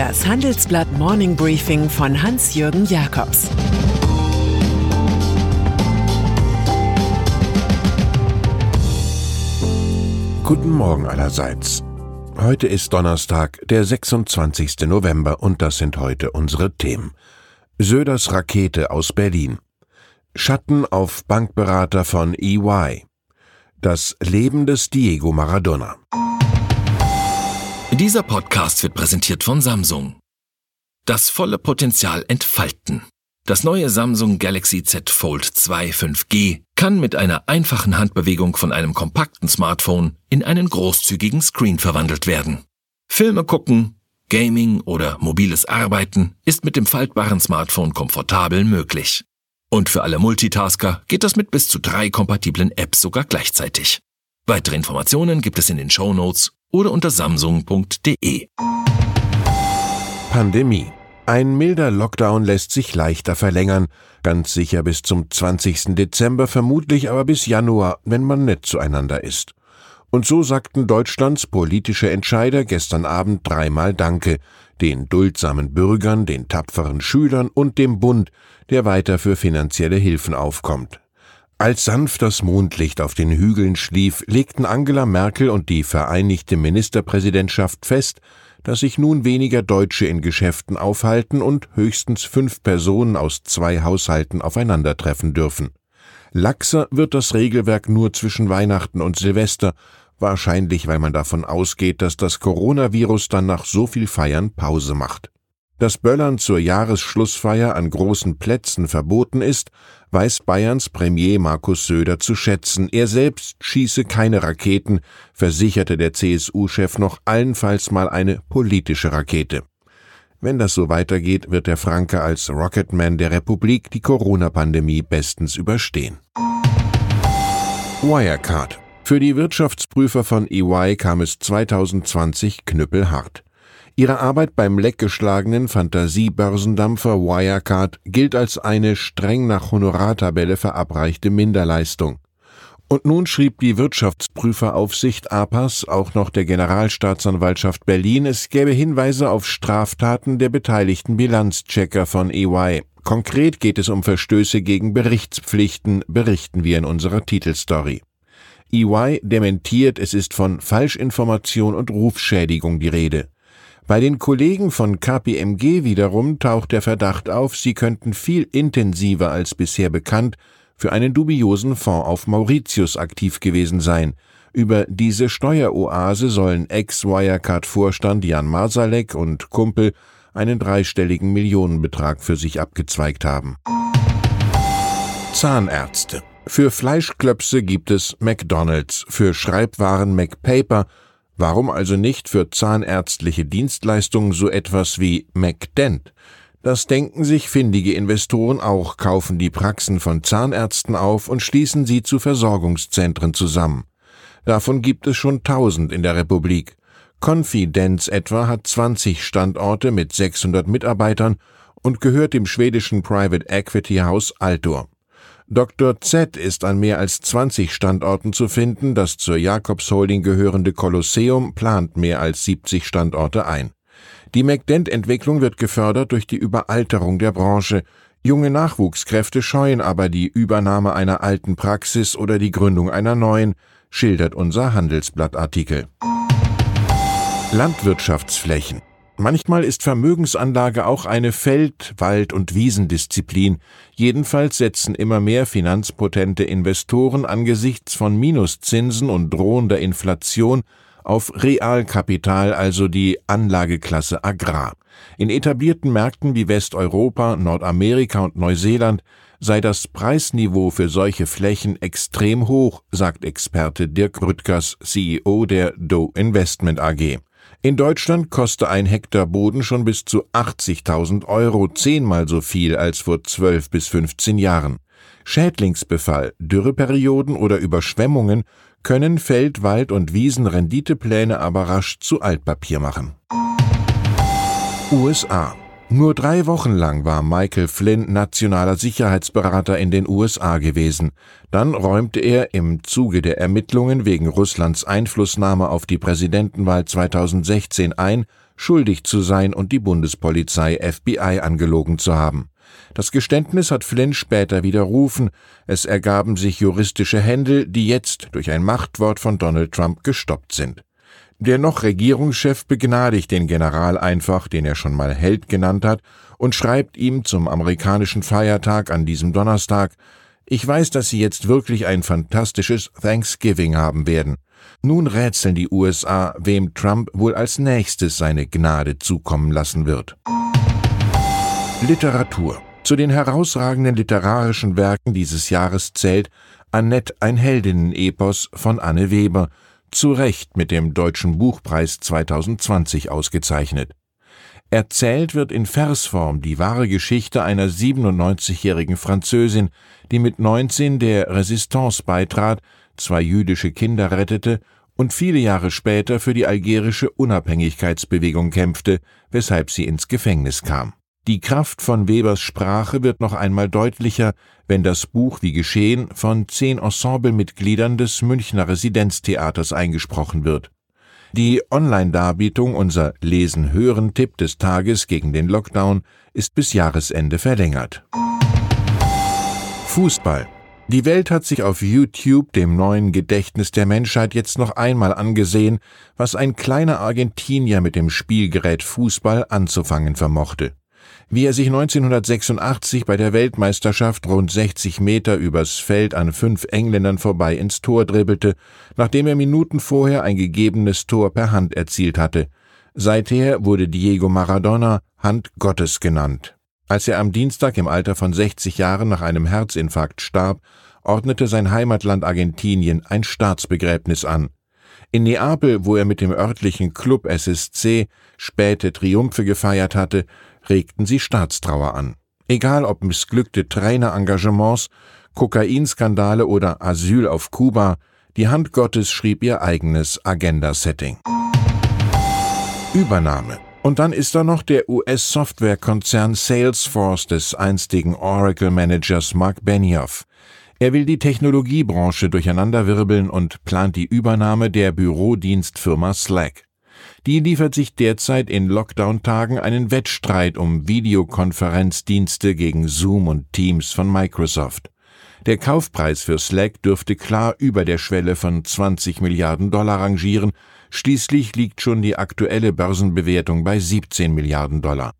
Das Handelsblatt Morning Briefing von Hans-Jürgen Jakobs Guten Morgen allerseits. Heute ist Donnerstag, der 26. November und das sind heute unsere Themen. Söders Rakete aus Berlin. Schatten auf Bankberater von EY. Das Leben des Diego Maradona. Dieser Podcast wird präsentiert von Samsung. Das volle Potenzial entfalten. Das neue Samsung Galaxy Z Fold 2 5G kann mit einer einfachen Handbewegung von einem kompakten Smartphone in einen großzügigen Screen verwandelt werden. Filme gucken, Gaming oder mobiles Arbeiten ist mit dem faltbaren Smartphone komfortabel möglich. Und für alle Multitasker geht das mit bis zu drei kompatiblen Apps sogar gleichzeitig. Weitere Informationen gibt es in den Show Notes oder unter samsung.de. Pandemie. Ein milder Lockdown lässt sich leichter verlängern, ganz sicher bis zum 20. Dezember, vermutlich aber bis Januar, wenn man nett zueinander ist. Und so sagten Deutschlands politische Entscheider gestern Abend dreimal Danke, den duldsamen Bürgern, den tapferen Schülern und dem Bund, der weiter für finanzielle Hilfen aufkommt. Als sanft das Mondlicht auf den Hügeln schlief, legten Angela Merkel und die Vereinigte Ministerpräsidentschaft fest, dass sich nun weniger Deutsche in Geschäften aufhalten und höchstens fünf Personen aus zwei Haushalten aufeinandertreffen dürfen. Laxer wird das Regelwerk nur zwischen Weihnachten und Silvester, wahrscheinlich weil man davon ausgeht, dass das Coronavirus dann nach so viel Feiern Pause macht. Dass Böllern zur Jahresschlussfeier an großen Plätzen verboten ist, weiß Bayerns Premier Markus Söder zu schätzen. Er selbst schieße keine Raketen, versicherte der CSU-Chef noch allenfalls mal eine politische Rakete. Wenn das so weitergeht, wird der Franke als Rocketman der Republik die Corona-Pandemie bestens überstehen. Wirecard. Für die Wirtschaftsprüfer von EY kam es 2020 knüppelhart. Ihre Arbeit beim leckgeschlagenen Fantasiebörsendampfer Wirecard gilt als eine streng nach Honorartabelle verabreichte Minderleistung. Und nun schrieb die Wirtschaftsprüferaufsicht APAS auch noch der Generalstaatsanwaltschaft Berlin, es gäbe Hinweise auf Straftaten der beteiligten Bilanzchecker von EY. Konkret geht es um Verstöße gegen Berichtspflichten, berichten wir in unserer Titelstory. EY dementiert, es ist von Falschinformation und Rufschädigung die Rede. Bei den Kollegen von KPMG wiederum taucht der Verdacht auf, sie könnten viel intensiver als bisher bekannt für einen dubiosen Fonds auf Mauritius aktiv gewesen sein. Über diese Steueroase sollen Ex-Wirecard-Vorstand Jan Masalek und Kumpel einen dreistelligen Millionenbetrag für sich abgezweigt haben. Zahnärzte. Für Fleischklöpse gibt es McDonald's, für Schreibwaren McPaper Warum also nicht für zahnärztliche Dienstleistungen so etwas wie MacDent? Das denken sich findige Investoren auch, kaufen die Praxen von Zahnärzten auf und schließen sie zu Versorgungszentren zusammen. Davon gibt es schon tausend in der Republik. Confidence etwa hat 20 Standorte mit 600 Mitarbeitern und gehört dem schwedischen Private Equity Haus Altor. Dr. Z ist an mehr als 20 Standorten zu finden, das zur Jacobs Holding gehörende Kolosseum plant mehr als 70 Standorte ein. Die McDent-Entwicklung wird gefördert durch die Überalterung der Branche. Junge Nachwuchskräfte scheuen aber die Übernahme einer alten Praxis oder die Gründung einer neuen, schildert unser Handelsblattartikel. Landwirtschaftsflächen Manchmal ist Vermögensanlage auch eine Feld-, Wald- und Wiesendisziplin. Jedenfalls setzen immer mehr finanzpotente Investoren angesichts von Minuszinsen und drohender Inflation auf Realkapital, also die Anlageklasse Agrar. In etablierten Märkten wie Westeuropa, Nordamerika und Neuseeland sei das Preisniveau für solche Flächen extrem hoch, sagt Experte Dirk Rüttgers, CEO der Doe Investment AG. In Deutschland koste ein Hektar Boden schon bis zu 80.000 Euro, zehnmal so viel als vor 12 bis 15 Jahren. Schädlingsbefall, Dürreperioden oder Überschwemmungen können Feld-, Wald- und Wiesenrenditepläne aber rasch zu Altpapier machen. USA nur drei Wochen lang war Michael Flynn nationaler Sicherheitsberater in den USA gewesen. Dann räumte er im Zuge der Ermittlungen wegen Russlands Einflussnahme auf die Präsidentenwahl 2016 ein, schuldig zu sein und die Bundespolizei FBI angelogen zu haben. Das Geständnis hat Flynn später widerrufen, es ergaben sich juristische Händel, die jetzt durch ein Machtwort von Donald Trump gestoppt sind. Der noch Regierungschef begnadigt den General einfach, den er schon mal Held genannt hat, und schreibt ihm zum amerikanischen Feiertag an diesem Donnerstag Ich weiß, dass Sie jetzt wirklich ein fantastisches Thanksgiving haben werden. Nun rätseln die USA, wem Trump wohl als nächstes seine Gnade zukommen lassen wird. Literatur Zu den herausragenden literarischen Werken dieses Jahres zählt Annette ein Heldinnen-Epos von Anne Weber, zu Recht mit dem Deutschen Buchpreis 2020 ausgezeichnet. Erzählt wird in Versform die wahre Geschichte einer 97-jährigen Französin, die mit 19 der Resistance beitrat, zwei jüdische Kinder rettete und viele Jahre später für die algerische Unabhängigkeitsbewegung kämpfte, weshalb sie ins Gefängnis kam. Die Kraft von Webers Sprache wird noch einmal deutlicher, wenn das Buch wie geschehen von zehn Ensemblemitgliedern des Münchner Residenztheaters eingesprochen wird. Die Online-Darbietung unser Lesen-Hören-Tipp des Tages gegen den Lockdown ist bis Jahresende verlängert. Fußball. Die Welt hat sich auf YouTube, dem neuen Gedächtnis der Menschheit, jetzt noch einmal angesehen, was ein kleiner Argentinier mit dem Spielgerät Fußball anzufangen vermochte wie er sich 1986 bei der Weltmeisterschaft rund 60 Meter übers Feld an fünf Engländern vorbei ins Tor dribbelte, nachdem er Minuten vorher ein gegebenes Tor per Hand erzielt hatte. Seither wurde Diego Maradona Hand Gottes genannt. Als er am Dienstag im Alter von 60 Jahren nach einem Herzinfarkt starb, ordnete sein Heimatland Argentinien ein Staatsbegräbnis an. In Neapel, wo er mit dem örtlichen Club SSC späte Triumphe gefeiert hatte, regten sie Staatstrauer an. Egal ob missglückte Trainerengagements, Kokainskandale oder Asyl auf Kuba, die Hand Gottes schrieb ihr eigenes Agenda-Setting. Übernahme. Und dann ist da noch der US-Softwarekonzern Salesforce des einstigen Oracle-Managers Mark Benioff. Er will die Technologiebranche durcheinanderwirbeln und plant die Übernahme der Bürodienstfirma Slack. Die liefert sich derzeit in Lockdown-Tagen einen Wettstreit um Videokonferenzdienste gegen Zoom und Teams von Microsoft. Der Kaufpreis für Slack dürfte klar über der Schwelle von 20 Milliarden Dollar rangieren, schließlich liegt schon die aktuelle Börsenbewertung bei 17 Milliarden Dollar.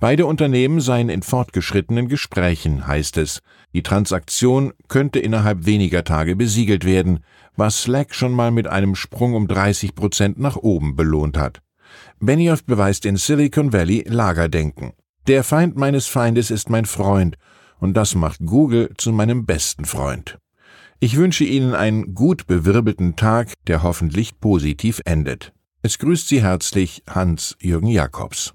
Beide Unternehmen seien in fortgeschrittenen Gesprächen, heißt es. Die Transaktion könnte innerhalb weniger Tage besiegelt werden, was Slack schon mal mit einem Sprung um 30 Prozent nach oben belohnt hat. Benioff beweist in Silicon Valley Lagerdenken. Der Feind meines Feindes ist mein Freund, und das macht Google zu meinem besten Freund. Ich wünsche Ihnen einen gut bewirbelten Tag, der hoffentlich positiv endet. Es grüßt Sie herzlich Hans-Jürgen Jakobs.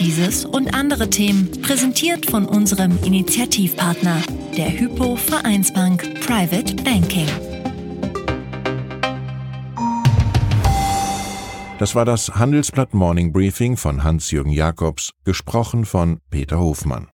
Dieses und andere Themen präsentiert von unserem Initiativpartner, der Hypo Vereinsbank Private Banking. Das war das Handelsblatt Morning Briefing von Hans-Jürgen Jakobs, gesprochen von Peter Hofmann.